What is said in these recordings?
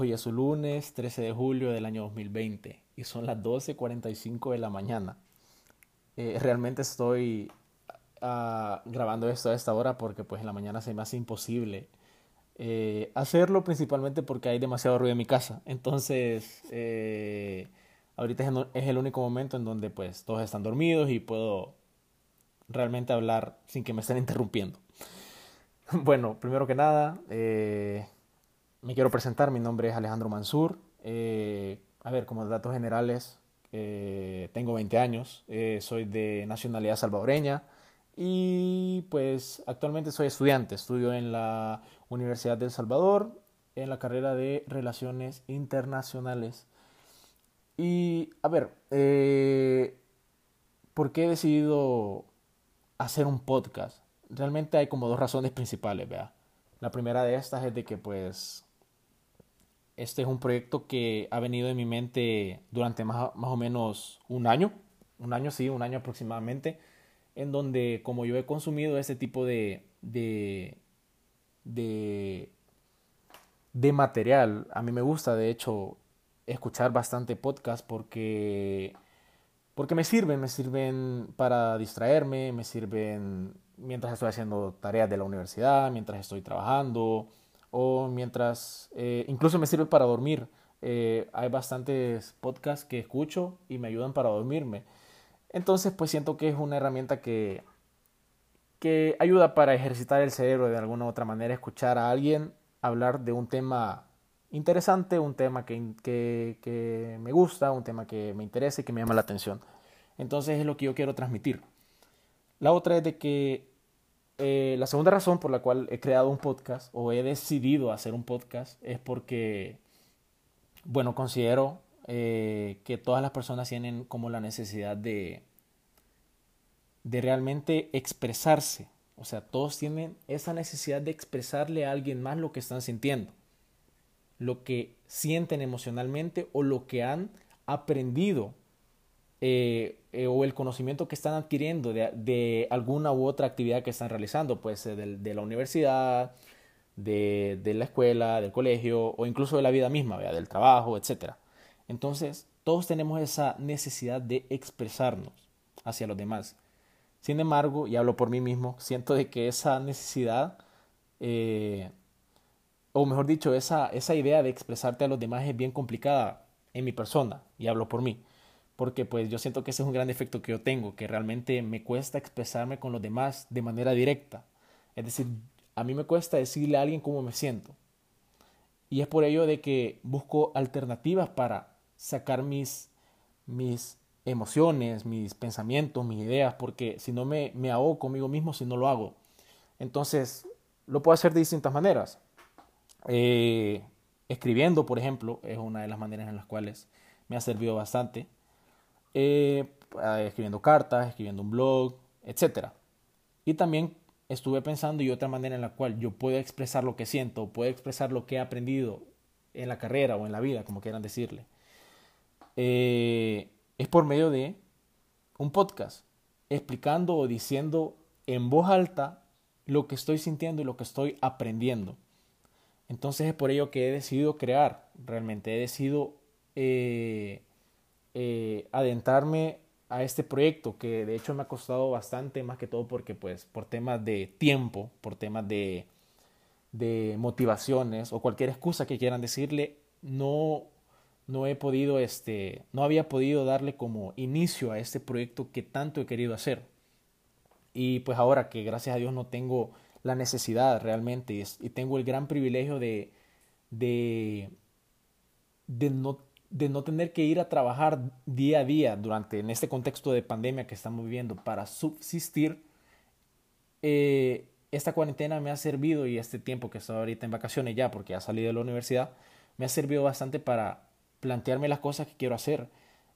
Hoy es lunes 13 de julio del año 2020 y son las 12.45 de la mañana. Eh, realmente estoy ah, grabando esto a esta hora porque pues en la mañana se me hace imposible eh, hacerlo principalmente porque hay demasiado ruido en mi casa. Entonces, eh, ahorita es el único momento en donde pues todos están dormidos y puedo realmente hablar sin que me estén interrumpiendo. Bueno, primero que nada, me quiero presentar, mi nombre es Alejandro Mansur. Eh, a ver, como datos generales, eh, tengo 20 años, eh, soy de nacionalidad salvadoreña y pues actualmente soy estudiante, estudio en la Universidad del Salvador en la carrera de Relaciones Internacionales. Y a ver, ¿por qué he decidido hacer un podcast? Realmente hay como dos razones principales, vea. La primera de estas es de que pues este es un proyecto que ha venido en mi mente durante más, más o menos un año, un año sí, un año aproximadamente, en donde como yo he consumido este tipo de, de, de, material, a mí me gusta de hecho escuchar bastante podcast porque, porque me sirven, me sirven para distraerme, me sirven mientras estoy haciendo tareas de la universidad, mientras estoy trabajando, o mientras, eh, incluso me sirve para dormir. Eh, hay bastantes podcasts que escucho y me ayudan para dormirme. Entonces, pues siento que es una herramienta que, que ayuda para ejercitar el cerebro de alguna u otra manera, escuchar a alguien hablar de un tema interesante, un tema que, que, que me gusta, un tema que me interesa y que me llama la atención. Entonces es lo que yo quiero transmitir. La otra es de que eh, la segunda razón por la cual he creado un podcast o he decidido hacer un podcast es porque, bueno, considero eh, que todas las personas tienen como la necesidad de, de realmente expresarse. O sea, todos tienen esa necesidad de expresarle a alguien más lo que están sintiendo, lo que sienten emocionalmente o lo que han aprendido eh, eh, o el conocimiento que están adquiriendo de, alguna u otra actividad que están realizando, puede ser de, la universidad, de, la escuela, del colegio o incluso de la vida misma, del trabajo, etc. Entonces, todos tenemos esa necesidad de expresarnos hacia los demás. Sin embargo, y hablo por mí mismo, siento de que esa necesidad, eh, o mejor dicho, esa, esa idea de expresarte a los demás es bien complicada en mi persona, y hablo por mí porque pues yo siento que ese es un gran defecto que yo tengo, que realmente me cuesta expresarme con los demás de manera directa. Es decir, a mí me cuesta decirle a alguien cómo me siento. Y es por ello de que busco alternativas para sacar mis, mis emociones, mis pensamientos, mis ideas, porque si no me, me ahogo conmigo mismo si no lo hago. Entonces, lo puedo hacer de distintas maneras. Eh, escribiendo, por ejemplo, es una de las maneras en las cuales me ha servido bastante. Eh, escribiendo cartas, escribiendo un blog, etc. Y también estuve pensando y otra manera en la cual yo puedo expresar lo que siento, puedo expresar lo que he aprendido en la carrera o en la vida, como quieran decirle, eh, es por medio de un podcast, explicando o diciendo en voz alta lo que estoy sintiendo y lo que estoy aprendiendo. Entonces es por ello que he decidido crear, realmente he decidido eh, eh, adentrarme a este proyecto que de hecho me ha costado bastante más que todo porque pues por temas de tiempo, por temas de, de motivaciones o cualquier excusa que quieran decirle, no, no he podido, este, no había podido darle como inicio a este proyecto que tanto he querido hacer. Y pues ahora que gracias a Dios no tengo la necesidad realmente y, y tengo el gran privilegio de, de, de no de no tener que ir a trabajar día a día durante en este contexto de pandemia que estamos viviendo para subsistir, eh, esta cuarentena me ha servido y este tiempo que estoy ahorita en vacaciones ya porque ha salido de la universidad, me ha servido bastante para plantearme las cosas que quiero hacer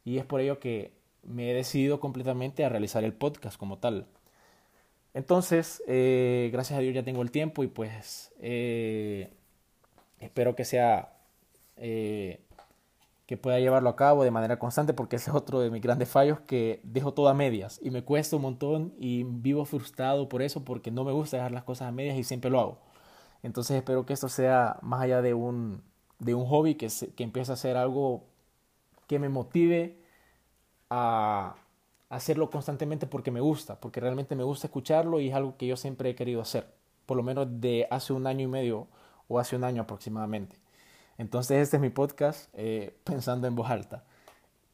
y es por ello que me he decidido completamente a realizar el podcast como tal. Entonces, eh, gracias a Dios ya tengo el tiempo y pues eh, espero que sea que pueda llevarlo a cabo de manera constante, porque ese es otro de mis grandes fallos, que dejo todo a medias y me cuesta un montón y vivo frustrado por eso, porque no me gusta dejar las cosas a medias y siempre lo hago. Entonces espero que esto sea más allá de un, de un hobby que, que empiece a ser algo que me motive a hacerlo constantemente porque me gusta, porque realmente me gusta escucharlo y es algo que yo siempre he querido hacer, por lo menos de hace un año y medio o hace un año aproximadamente. Entonces este es mi podcast eh, pensando en voz alta.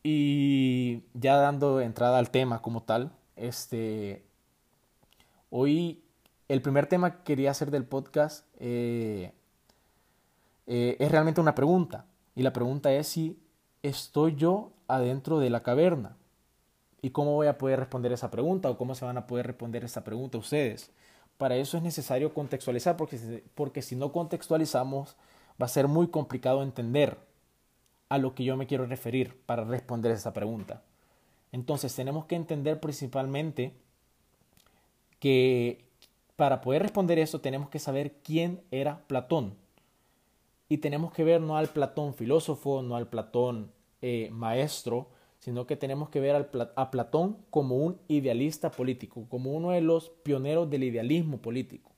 Y ya dando entrada al tema como tal, este, hoy el primer tema que quería hacer del podcast eh, eh, es realmente una pregunta. Y la pregunta es si estoy yo adentro de la caverna. ¿Y cómo voy a poder responder esa pregunta o cómo se van a poder responder esa pregunta ustedes? Para eso es necesario contextualizar porque, porque si no contextualizamos va a ser muy complicado entender a lo que yo me quiero referir para responder esa pregunta. Entonces tenemos que entender principalmente que para poder responder eso tenemos que saber quién era Platón. Y tenemos que ver no al Platón filósofo, no al Platón eh, maestro, sino que tenemos que ver a Platón como un idealista político, como uno de los pioneros del idealismo político.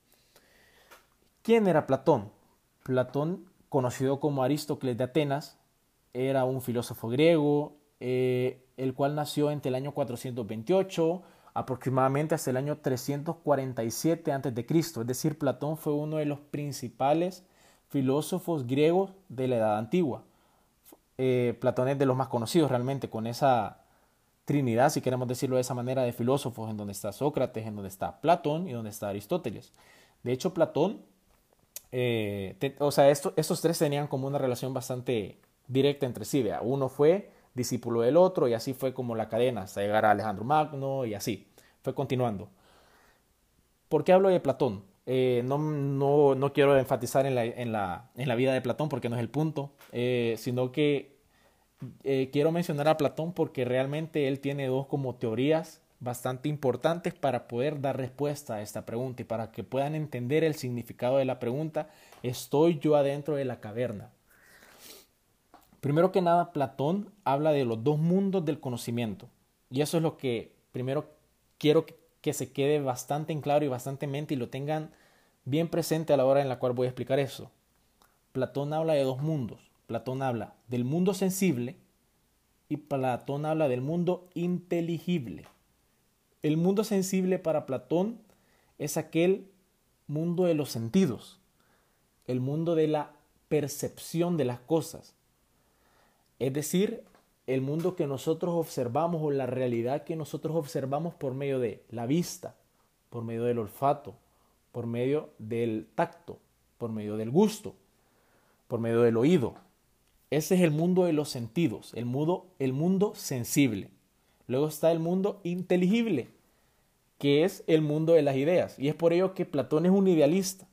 ¿Quién era Platón? Platón, conocido como Aristócles de Atenas, era un filósofo griego, eh, el cual nació entre el año 428 aproximadamente hasta el año 347 a.C. Es decir, Platón fue uno de los principales filósofos griegos de la Edad Antigua. Eh, Platón es de los más conocidos realmente, con esa trinidad, si queremos decirlo de esa manera, de filósofos, en donde está Sócrates, en donde está Platón y donde está Aristóteles. De hecho, Platón, eh, o sea, estos tres tenían como una relación bastante directa entre sí. Uno fue discípulo del otro y así fue como la cadena hasta llegar a Alejandro Magno y así fue continuando. ¿Por qué hablo de Platón? Eh, no, no, no, quiero enfatizar en la, en, la, en la, vida de Platón porque no es el punto, eh, sino que quiero mencionar a Platón porque realmente él tiene dos como teorías bastante importantes para poder dar respuesta a esta pregunta y para que puedan entender el significado de la pregunta, ¿estoy yo adentro de la caverna? Primero que nada, Platón habla de los dos mundos del conocimiento. Y eso es lo que primero quiero que se quede bastante en claro y bastante en mente y lo tengan bien presente a la hora en la cual voy a explicar eso. Platón habla de dos mundos. Platón habla del mundo sensible y Platón habla del mundo inteligible. El mundo sensible para Platón es aquel mundo de los sentidos, el mundo de la percepción de las cosas, es decir, el mundo que nosotros observamos o la realidad que nosotros observamos por medio de la vista, por medio del olfato, por medio del tacto, por medio del gusto, por medio del oído. Ese es el mundo de los sentidos, el mundo, el mundo sensible. Luego está el mundo inteligible, que es el mundo de las ideas. Y es por ello que Platón es un idealista,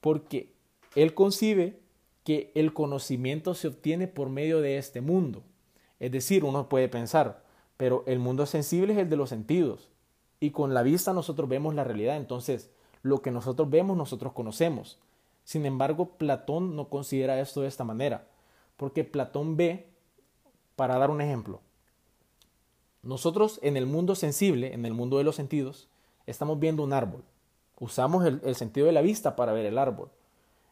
porque él concibe que el conocimiento se obtiene por medio de este mundo. Es decir, uno puede pensar, pero el mundo sensible es el de los sentidos y con la vista nosotros vemos la realidad, entonces lo que nosotros vemos nosotros conocemos. Sin embargo, Platón no considera esto de esta manera, porque Platón ve, para dar un ejemplo, nosotros en el mundo sensible, en el mundo de los sentidos, estamos viendo un árbol. Usamos el, sentido de la vista para ver el árbol.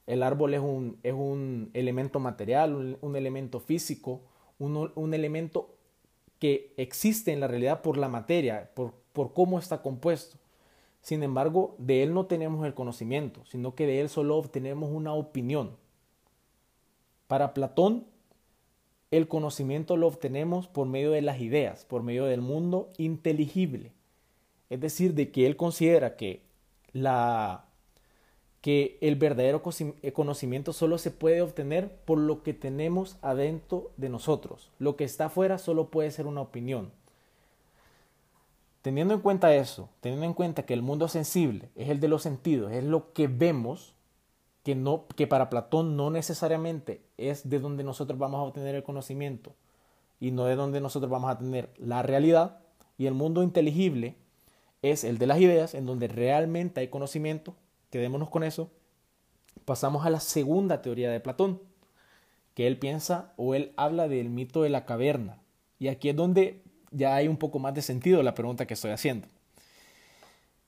El árbol es un, es un elemento material, un, elemento físico, un, un, elemento que existe en la realidad por la materia, por, por cómo está compuesto. Sin embargo, de él no tenemos el conocimiento, sino que de él solo obtenemos una opinión. Para Platón, el conocimiento lo obtenemos por medio de las ideas, por medio del mundo inteligible. Es decir, de que él considera que la, que el verdadero eh, conocimiento solo se puede obtener por lo que tenemos adentro de nosotros. Lo que está afuera solo puede ser una opinión. Teniendo en cuenta eso, teniendo en cuenta que el mundo sensible es el de los sentidos, es lo que vemos, que, no, que para Platón no necesariamente es de donde nosotros vamos a obtener el conocimiento y no de donde nosotros vamos a tener la realidad, y el mundo inteligible es el de las ideas, en donde realmente hay conocimiento, quedémonos con eso, pasamos a la segunda teoría de Platón, que él piensa o él habla del mito de la caverna. Y aquí es donde ya hay un poco más de sentido la pregunta que estoy haciendo.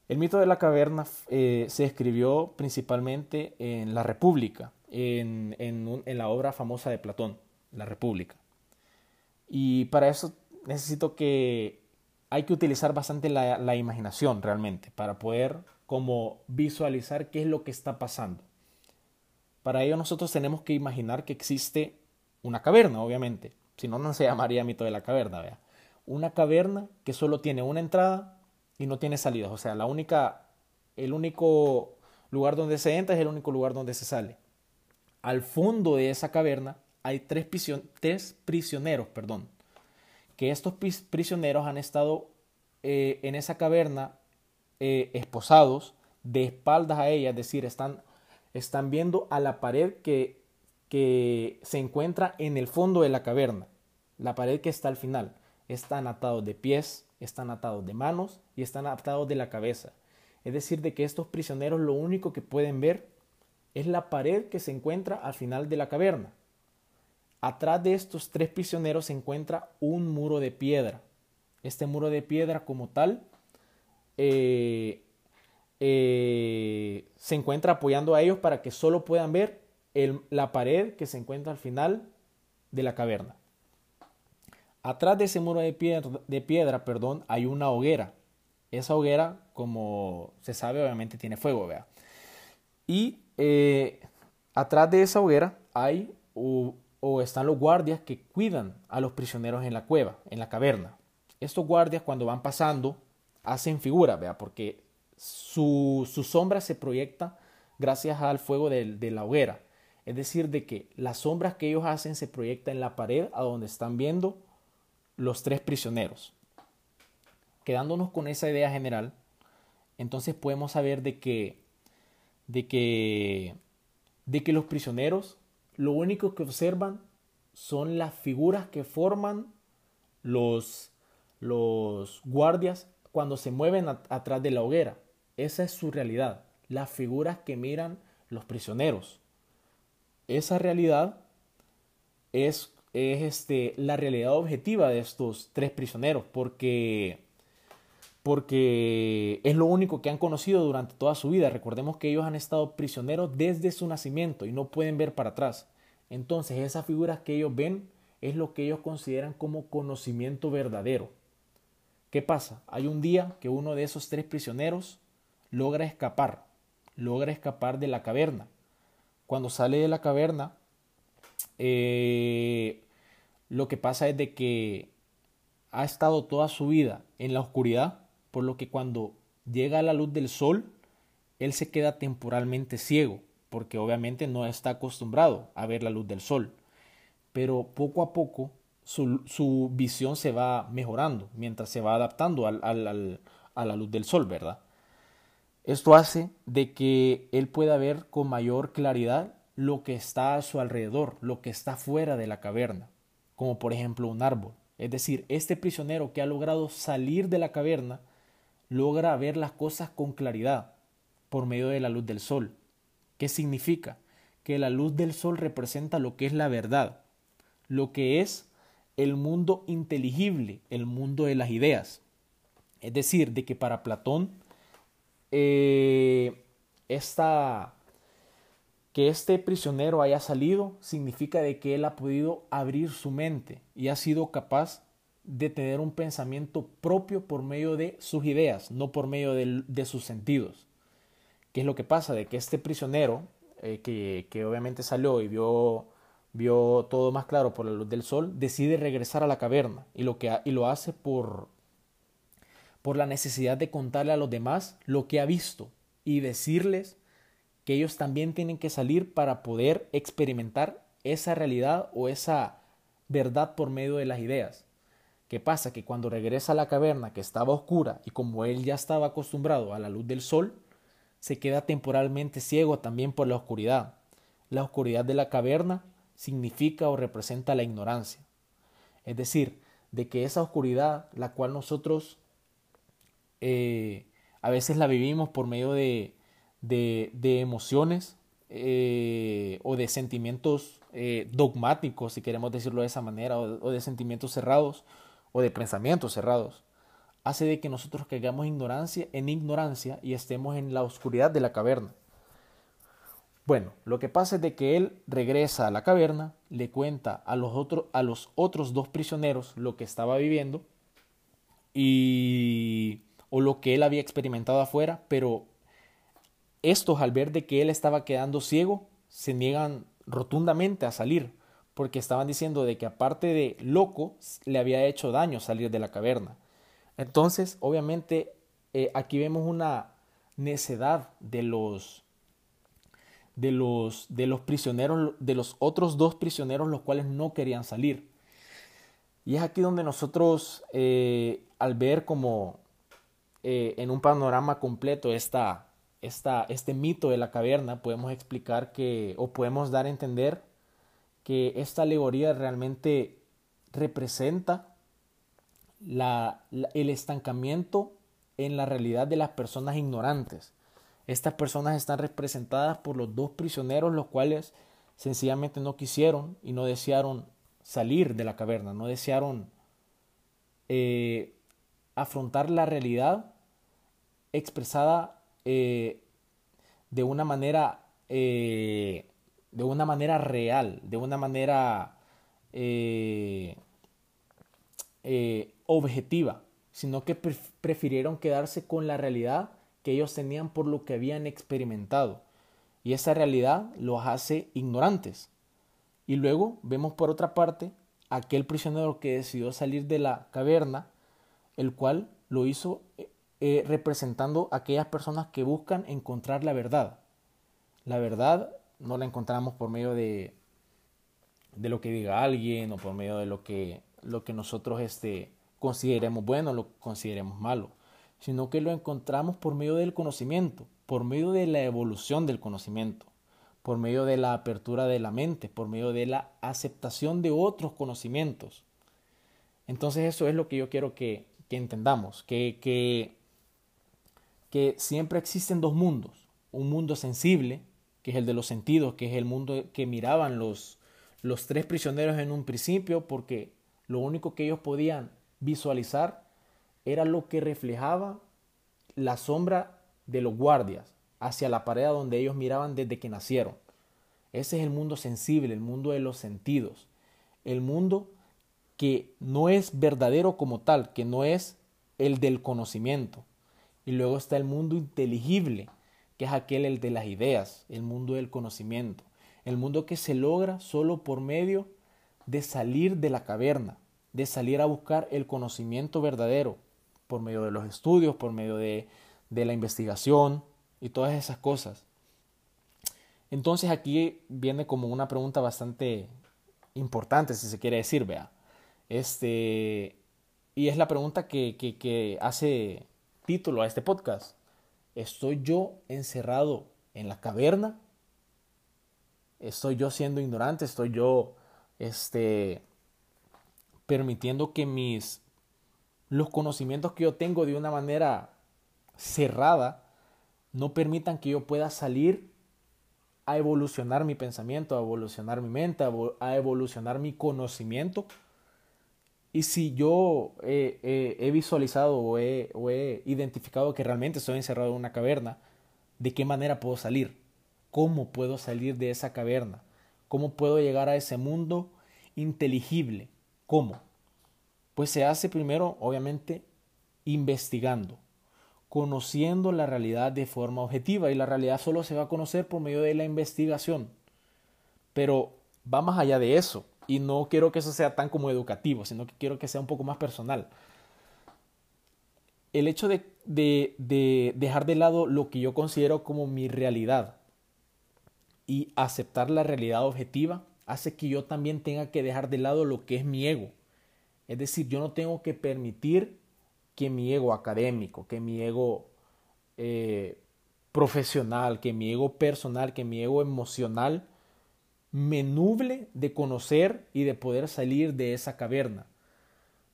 El mito de la caverna eh, se escribió principalmente en la República, en, en, la obra famosa de Platón, La República. Y para eso necesito que hay que utilizar bastante la, la, imaginación realmente para poder como visualizar qué es lo que está pasando. Para ello nosotros tenemos que imaginar que existe una caverna, obviamente. Si no, no se llamaría mito de la caverna, vea. Una caverna que solo tiene una entrada y no tiene salidas. O sea, la única, el único lugar donde se entra es el único lugar donde se sale. Al fondo de esa caverna hay tres, tres prisioneros, perdón, que estos prisioneros han estado eh, en esa caverna eh, esposados de espaldas a ella, es decir, están, están viendo a la pared que, que se encuentra en el fondo de la caverna, la pared que está al final. Están atados de pies, están atados de manos y están atados de la cabeza. Es decir, de que estos prisioneros lo único que pueden ver es la pared que se encuentra al final de la caverna. Atrás de estos tres prisioneros se encuentra un muro de piedra. Este muro de piedra como tal eh, eh, se encuentra apoyando a ellos para que solo puedan ver la pared que se encuentra al final de la caverna. Atrás de ese muro de piedra, de piedra perdón, hay una hoguera. Esa hoguera, como se sabe, obviamente tiene fuego. ¿vea? Y eh, atrás de esa hoguera hay o están los guardias que cuidan a los prisioneros en la cueva, en la caverna. Estos guardias cuando van pasando hacen figura, vea, porque su, sombra se proyecta gracias al fuego de, de, la hoguera. Es decir, de que las sombras que ellos hacen se proyectan en la pared a donde están viendo los tres prisioneros. Quedándonos con esa idea general, entonces podemos saber de que, de que, de que los prisioneros lo único que observan son las figuras que forman los, los guardias cuando se mueven atrás de la hoguera. Esa es su realidad, las figuras que miran los prisioneros. Esa realidad es, es este, la realidad objetiva de estos tres prisioneros, porque, porque es lo único que han conocido durante toda su vida. Recordemos que ellos han estado prisioneros desde su nacimiento y no pueden ver para atrás. Entonces esas figuras que ellos ven es lo que ellos consideran como conocimiento verdadero. ¿Qué pasa? Hay un día que uno de esos tres prisioneros logra escapar, logra escapar de la caverna. Cuando sale de la caverna, eh, lo que pasa es de que ha estado toda su vida en la oscuridad, por lo que cuando llega a la luz del sol, él se queda temporalmente ciego porque obviamente no está acostumbrado a ver la luz del sol. Pero poco a poco su, visión se va mejorando mientras se va adaptando a la luz del sol, ¿verdad? Esto hace de que él pueda ver con mayor claridad lo que está a su alrededor, lo que está fuera de la caverna, como por ejemplo un árbol. Es decir, este prisionero que ha logrado salir de la caverna logra ver las cosas con claridad por medio de la luz del sol. ¿Qué significa? Que la luz del sol representa lo que es la verdad, lo que es el mundo inteligible, el mundo de las ideas. Es decir, de que para Platón eh, que este prisionero haya salido significa de que él ha podido abrir su mente y ha sido capaz de tener un pensamiento propio por medio de sus ideas, no por medio de sus sentidos. ¿Qué es lo que pasa? De que este prisionero, eh, que, obviamente salió y vio, vio todo más claro por la luz del sol, decide regresar a la caverna y lo, que, y lo hace por, por la necesidad de contarle a los demás lo que ha visto y decirles que ellos también tienen que salir para poder experimentar esa realidad o esa verdad por medio de las ideas. ¿Qué pasa? Que cuando regresa a la caverna que estaba oscura y como él ya estaba acostumbrado a la luz del sol, se queda temporalmente ciego también por la oscuridad. La oscuridad de la caverna significa o representa la ignorancia. Es decir, de que esa oscuridad, la cual nosotros eh, a veces la vivimos por medio de, de, emociones eh, o de sentimientos eh, dogmáticos, si queremos decirlo de esa manera, o de sentimientos cerrados o de pensamientos cerrados hace de que nosotros caigamos ignorancia, en ignorancia y estemos en la oscuridad de la caverna. Bueno, lo que pasa es de que él regresa a la caverna, le cuenta a los, a los otros dos prisioneros lo que estaba viviendo y o lo que él había experimentado afuera, pero estos al ver de que él estaba quedando ciego, se niegan rotundamente a salir, porque estaban diciendo de que aparte de loco, le había hecho daño salir de la caverna. Entonces, obviamente, eh, aquí vemos una necedad de los de los, de los prisioneros, de los otros dos prisioneros, los cuales no querían salir. Y es aquí donde nosotros, eh, al ver como eh, en un panorama completo esta, esta, este mito de la caverna, podemos explicar que, o podemos dar a entender que esta alegoría realmente representa la, el estancamiento en la realidad de las personas ignorantes. Estas personas están representadas por los dos prisioneros, los cuales sencillamente no quisieron y no desearon salir de la caverna, no desearon eh, afrontar la realidad expresada eh, de una manera eh, de una manera real, de una manera objetiva, sino que prefirieron quedarse con la realidad que ellos tenían por lo que habían experimentado. Y esa realidad los hace ignorantes. Y luego vemos por otra parte aquel prisionero que decidió salir de la caverna, el cual lo hizo eh, representando a aquellas personas que buscan encontrar la verdad. La verdad no la encontramos por medio de, de lo que diga alguien o por medio de lo que, lo que nosotros este, consideremos bueno o lo consideremos malo sino que lo encontramos por medio del conocimiento, por medio de la evolución del conocimiento, por medio de la apertura de la mente, por medio de la aceptación de otros conocimientos. Entonces eso es lo que yo quiero que, entendamos, que, que, que siempre existen dos mundos, un mundo sensible, que es el de los sentidos, que es el mundo que miraban los, los tres prisioneros en un principio, porque lo único que ellos podían visualizar era lo que reflejaba la sombra de los guardias hacia la pared donde ellos miraban desde que nacieron. Ese es el mundo sensible, el mundo de los sentidos, el mundo que no es verdadero como tal, que no es el del conocimiento. Y luego está el mundo inteligible, que es aquel el de las ideas, el mundo del conocimiento, el mundo que se logra solo por medio de salir de la caverna, de salir a buscar el conocimiento verdadero, por medio de los estudios, por medio de, la investigación y todas esas cosas. Entonces aquí viene como una pregunta bastante importante, si se quiere decir, vea. Este, y es la pregunta que, que, que hace título a este podcast. ¿Estoy yo encerrado en la caverna? ¿Estoy yo siendo ignorante? ¿Estoy yo este, permitiendo que mis los conocimientos que yo tengo de una manera cerrada no permitan que yo pueda salir a evolucionar mi pensamiento, a evolucionar mi mente, a evolucionar mi conocimiento. Y si yo he visualizado o he, o he identificado que realmente estoy encerrado en una caverna, ¿de qué manera puedo salir? ¿Cómo puedo salir de esa caverna? ¿Cómo puedo llegar a ese mundo inteligible? ¿Cómo? Pues se hace primero, obviamente, investigando, conociendo la realidad de forma objetiva y la realidad solo se va a conocer por medio de la investigación. Pero va más allá de eso y no quiero que eso sea tan como educativo, sino que quiero que sea un poco más personal. El hecho de, de dejar de lado lo que yo considero como mi realidad y aceptar la realidad objetiva hace que yo también tenga que dejar de lado lo que es mi ego es decir, yo no tengo que permitir que mi ego académico, que mi ego eh, profesional, que mi ego personal, que mi ego emocional me nuble de conocer y de poder salir de esa caverna.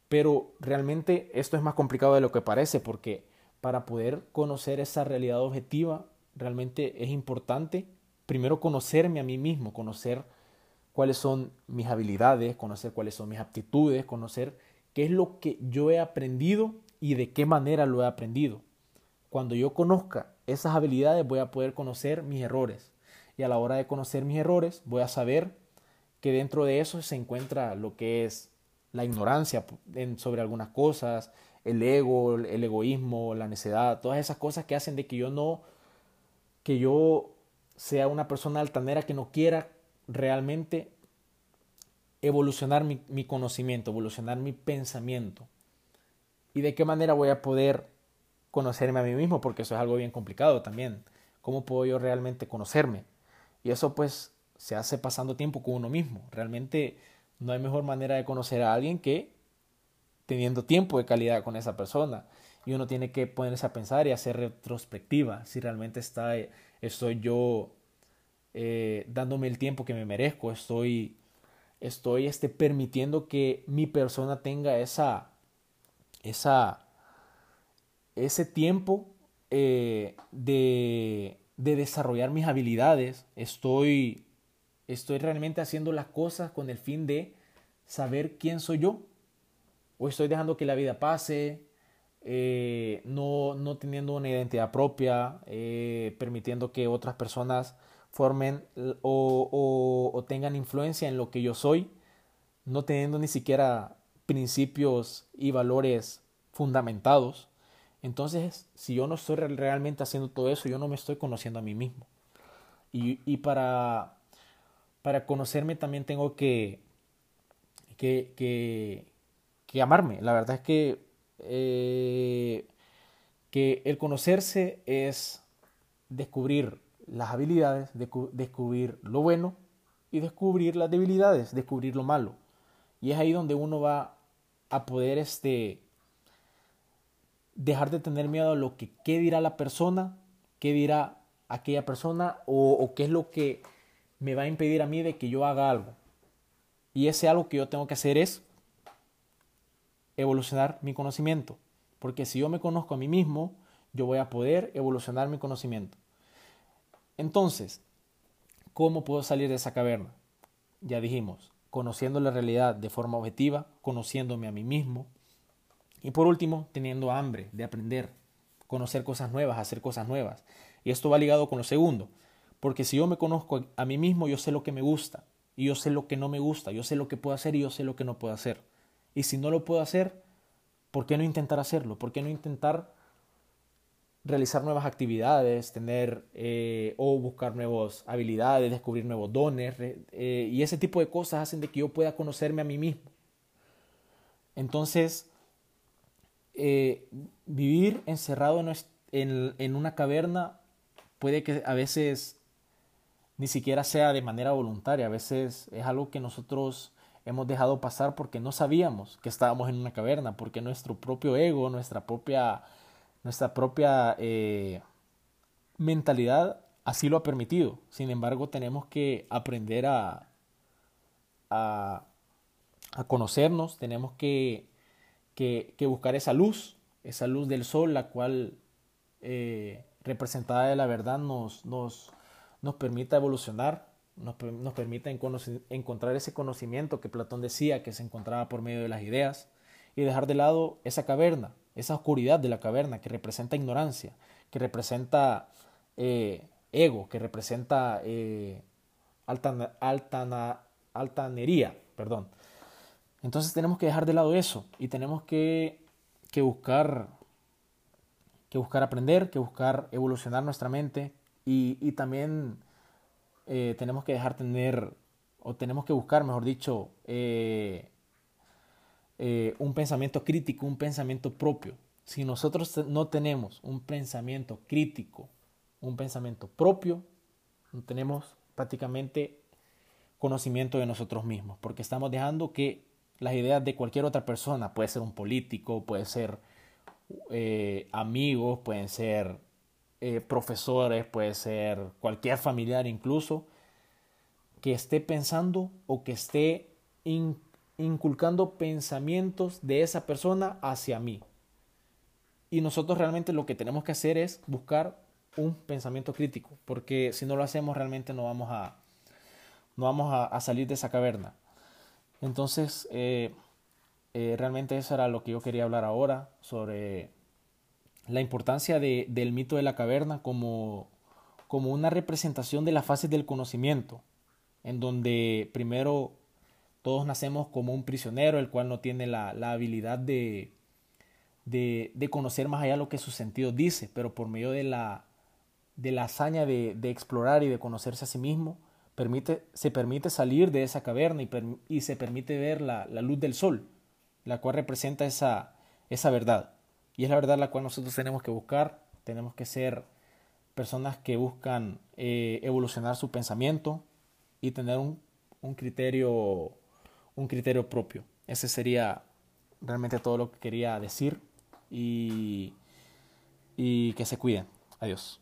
Pero realmente esto es más complicado de lo que parece porque para poder conocer esa realidad objetiva realmente es importante primero conocerme a mí mismo, conocer cuáles son mis habilidades, conocer cuáles son mis aptitudes, conocer qué es lo que yo he aprendido y de qué manera lo he aprendido. Cuando yo conozca esas habilidades voy a poder conocer mis errores. A la hora de conocer mis errores voy a saber que dentro de eso se encuentra lo que es la ignorancia sobre algunas cosas, el ego, el egoísmo, la necedad, todas esas cosas que hacen de que yo no, que yo sea una persona altanera que no quiera realmente evolucionar mi, mi, conocimiento, evolucionar mi pensamiento. ¿Y de qué manera voy a poder conocerme a mí mismo? Porque eso es algo bien complicado también. ¿Cómo puedo yo realmente conocerme? Y eso pues se hace pasando tiempo con uno mismo. Realmente no hay mejor manera de conocer a alguien que teniendo tiempo de calidad con esa persona. Y uno tiene que ponerse a pensar y hacer retrospectiva si realmente está, estoy yo eh, dándome el tiempo que me merezco, estoy, estoy este, permitiendo que mi persona tenga esa, esa, ese tiempo eh, de, de desarrollar mis habilidades, estoy, estoy realmente haciendo las cosas con el fin de saber quién soy yo. O estoy dejando que la vida pase, eh, no, no, teniendo una identidad propia, eh, permitiendo que otras personas formen o, o, tengan influencia en lo que yo soy, no teniendo ni siquiera principios y valores fundamentados. Entonces, si yo no estoy realmente haciendo todo eso, yo no me estoy conociendo a mí mismo. Y, para, para conocerme también tengo que, que, que, que amarme. La verdad es que, eh, que el conocerse es descubrir las habilidades, descubrir lo bueno y descubrir las debilidades, descubrir lo malo. Y es ahí donde uno va a poder este, dejar de tener miedo a lo que qué dirá la persona, qué dirá aquella persona o, o qué es lo que me va a impedir a mí de que yo haga algo. Y ese algo que yo tengo que hacer es evolucionar mi conocimiento. Porque si yo me conozco a mí mismo, yo voy a poder evolucionar mi conocimiento. Entonces, ¿cómo puedo salir de esa caverna? Ya dijimos, conociendo la realidad de forma objetiva, conociéndome a mí mismo, y por último, teniendo hambre de aprender, conocer cosas nuevas, hacer cosas nuevas. Y esto va ligado con lo segundo, porque si yo me conozco a mí mismo, yo sé lo que me gusta, y yo sé lo que no me gusta, yo sé lo que puedo hacer y yo sé lo que no puedo hacer. Y si no lo puedo hacer, ¿por qué no intentar hacerlo? ¿Por qué no intentar realizar nuevas actividades, tener eh, o buscar nuevas habilidades, descubrir nuevos dones? Eh, y ese tipo de cosas hacen de que yo pueda conocerme a mí mismo. Entonces, eh, vivir encerrado en, en, una caverna puede que a veces ni siquiera sea de manera voluntaria, a veces es algo que nosotros hemos dejado pasar porque no sabíamos que estábamos en una caverna, porque nuestro propio ego, nuestra propia, nuestra propia eh, mentalidad así lo ha permitido. Sin embargo, tenemos que aprender a, a, a conocernos, tenemos que que, buscar esa luz, esa luz del sol, la cual eh, representada de la verdad nos, nos, nos permita evolucionar, nos, nos permita encontrar ese conocimiento que Platón decía que se encontraba por medio de las ideas y dejar de lado esa caverna, esa oscuridad de la caverna que representa ignorancia, que representa eh, ego, que representa eh, altanería, perdón. Entonces tenemos que dejar de lado eso y tenemos que, que buscar que buscar aprender, que buscar evolucionar nuestra mente y, y también eh, tenemos que dejar tener, o tenemos que buscar, mejor dicho, eh, eh, un pensamiento crítico, un pensamiento propio. Si nosotros no tenemos un pensamiento crítico, un pensamiento propio, no tenemos prácticamente conocimiento de nosotros mismos, porque estamos dejando que las ideas de cualquier otra persona. Puede ser un político, puede ser eh, amigos, pueden ser eh, profesores, puede ser cualquier familiar incluso, que esté pensando o que esté inculcando pensamientos de esa persona hacia mí. Y nosotros realmente lo que tenemos que hacer es buscar un pensamiento crítico, porque si no lo hacemos realmente no vamos a, no vamos a salir de esa caverna. Entonces, eh, eh, realmente eso era lo que yo quería hablar ahora, sobre la importancia de, del mito de la caverna como, como una representación de las fases del conocimiento, en donde primero todos nacemos como un prisionero, el cual no tiene la, habilidad de, de, conocer más allá lo que su sentido dice, pero por medio de la, de la hazaña de, explorar y de conocerse a sí mismo, permite, se permite salir de esa caverna y, y se permite ver la, la, luz del sol, la cual representa esa, esa verdad. Y es la verdad la cual nosotros tenemos que buscar, tenemos que ser personas que buscan eh, evolucionar su pensamiento y tener un, un, criterio, un criterio propio. Ese sería realmente todo lo que quería decir y, y que se cuiden. Adiós.